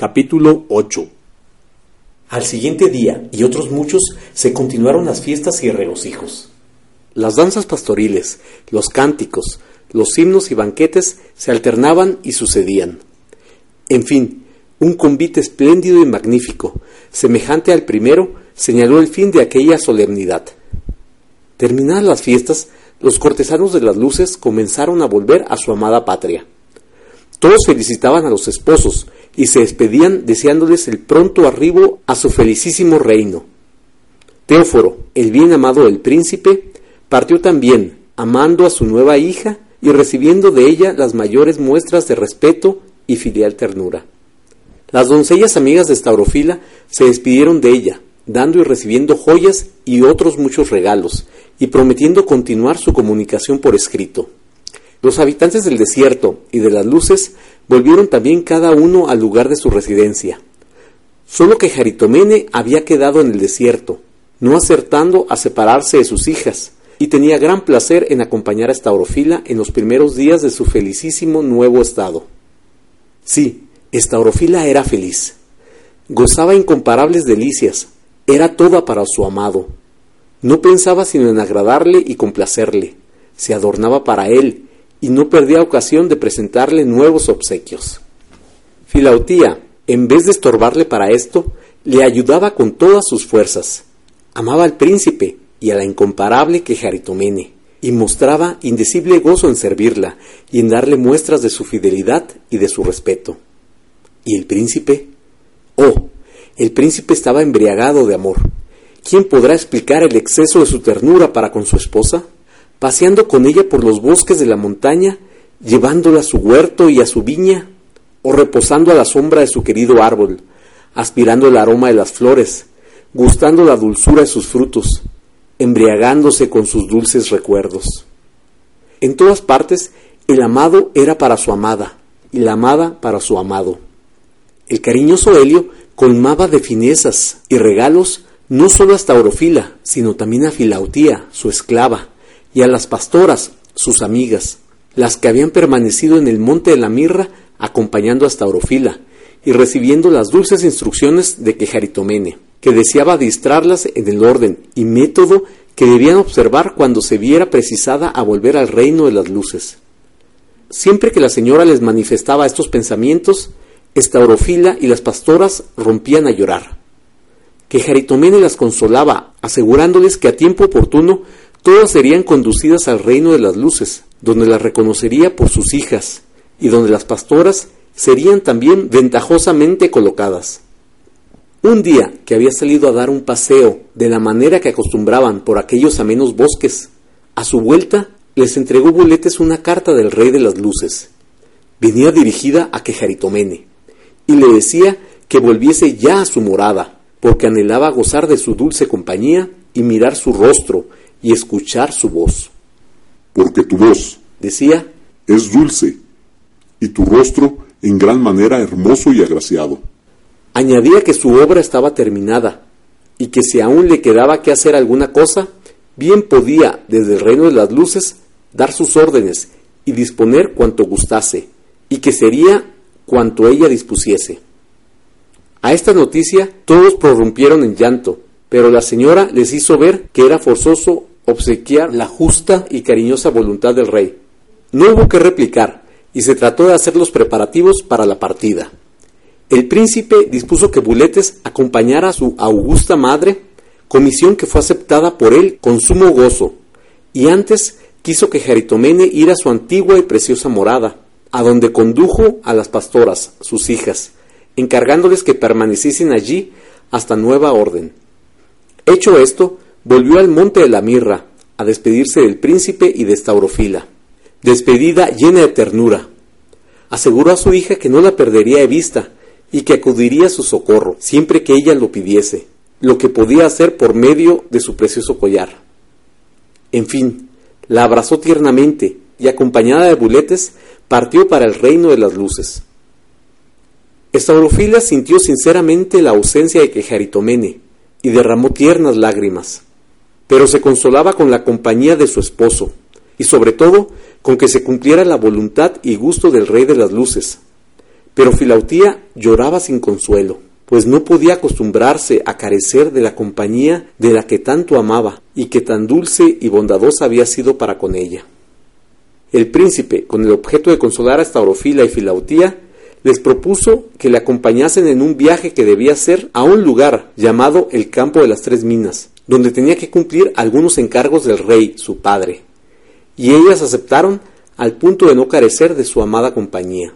Capítulo 8 Al siguiente día y otros muchos se continuaron las fiestas y regocijos. Las danzas pastoriles, los cánticos, los himnos y banquetes se alternaban y sucedían. En fin, un convite espléndido y magnífico, semejante al primero, señaló el fin de aquella solemnidad. Terminadas las fiestas, los cortesanos de las luces comenzaron a volver a su amada patria. Todos felicitaban a los esposos y se despedían deseándoles el pronto arribo a su felicísimo reino. Teóforo, el bien amado del príncipe, partió también, amando a su nueva hija y recibiendo de ella las mayores muestras de respeto y filial ternura. Las doncellas amigas de Staurofila se despidieron de ella, dando y recibiendo joyas y otros muchos regalos, y prometiendo continuar su comunicación por escrito. Los habitantes del desierto y de las luces volvieron también cada uno al lugar de su residencia. Solo que Jaritomene había quedado en el desierto, no acertando a separarse de sus hijas, y tenía gran placer en acompañar a Estaurofila en los primeros días de su felicísimo nuevo estado. Sí, Estaurofila era feliz. Gozaba incomparables delicias, era toda para su amado. No pensaba sino en agradarle y complacerle, se adornaba para él, y no perdía ocasión de presentarle nuevos obsequios. Filautía, en vez de estorbarle para esto, le ayudaba con todas sus fuerzas. Amaba al príncipe y a la incomparable Quejaritomene, y mostraba indecible gozo en servirla y en darle muestras de su fidelidad y de su respeto. ¿Y el príncipe? Oh, el príncipe estaba embriagado de amor. ¿Quién podrá explicar el exceso de su ternura para con su esposa? Paseando con ella por los bosques de la montaña, llevándola a su huerto y a su viña, o reposando a la sombra de su querido árbol, aspirando el aroma de las flores, gustando la dulzura de sus frutos, embriagándose con sus dulces recuerdos. En todas partes, el amado era para su amada, y la amada para su amado. El cariñoso Helio colmaba de finezas y regalos no solo hasta Orofila, sino también a Filautía, su esclava, y a las pastoras, sus amigas, las que habían permanecido en el monte de la mirra acompañando hasta Orofila y recibiendo las dulces instrucciones de Quejaritomene, que deseaba distrarlas en el orden y método que debían observar cuando se viera precisada a volver al reino de las luces. Siempre que la señora les manifestaba estos pensamientos, Orofila y las pastoras rompían a llorar. Quejaritomene las consolaba, asegurándoles que a tiempo oportuno todas serían conducidas al reino de las luces, donde las reconocería por sus hijas, y donde las pastoras serían también ventajosamente colocadas. Un día que había salido a dar un paseo de la manera que acostumbraban por aquellos amenos bosques, a su vuelta les entregó Buletes una carta del rey de las luces. Venía dirigida a Quejaritomene, y le decía que volviese ya a su morada, porque anhelaba gozar de su dulce compañía y mirar su rostro y escuchar su voz. Porque tu voz, decía, es dulce, y tu rostro en gran manera hermoso y agraciado. Añadía que su obra estaba terminada, y que si aún le quedaba que hacer alguna cosa, bien podía, desde el reino de las luces, dar sus órdenes y disponer cuanto gustase, y que sería cuanto ella dispusiese. A esta noticia todos prorrumpieron en llanto, pero la señora les hizo ver que era forzoso obsequiar la justa y cariñosa voluntad del rey. No hubo que replicar, y se trató de hacer los preparativos para la partida. El príncipe dispuso que Buletes acompañara a su augusta madre, comisión que fue aceptada por él con sumo gozo, y antes quiso que Jaritomene ir a su antigua y preciosa morada, a donde condujo a las pastoras, sus hijas, encargándoles que permaneciesen allí hasta nueva orden. Hecho esto, volvió al monte de la mirra, a despedirse del príncipe y de Staurofila. Despedida llena de ternura. Aseguró a su hija que no la perdería de vista y que acudiría a su socorro siempre que ella lo pidiese, lo que podía hacer por medio de su precioso collar. En fin, la abrazó tiernamente y acompañada de buletes partió para el reino de las luces. Estaurofila sintió sinceramente la ausencia de Quejaritomene y derramó tiernas lágrimas, pero se consolaba con la compañía de su esposo y sobre todo con que se cumpliera la voluntad y gusto del rey de las luces. Pero Filautía lloraba sin consuelo, pues no podía acostumbrarse a carecer de la compañía de la que tanto amaba y que tan dulce y bondadosa había sido para con ella. El príncipe, con el objeto de consolar a Staurofila y Filautía, les propuso que le acompañasen en un viaje que debía hacer a un lugar llamado el Campo de las Tres Minas, donde tenía que cumplir algunos encargos del rey, su padre. Y ellas aceptaron al punto de no carecer de su amada compañía.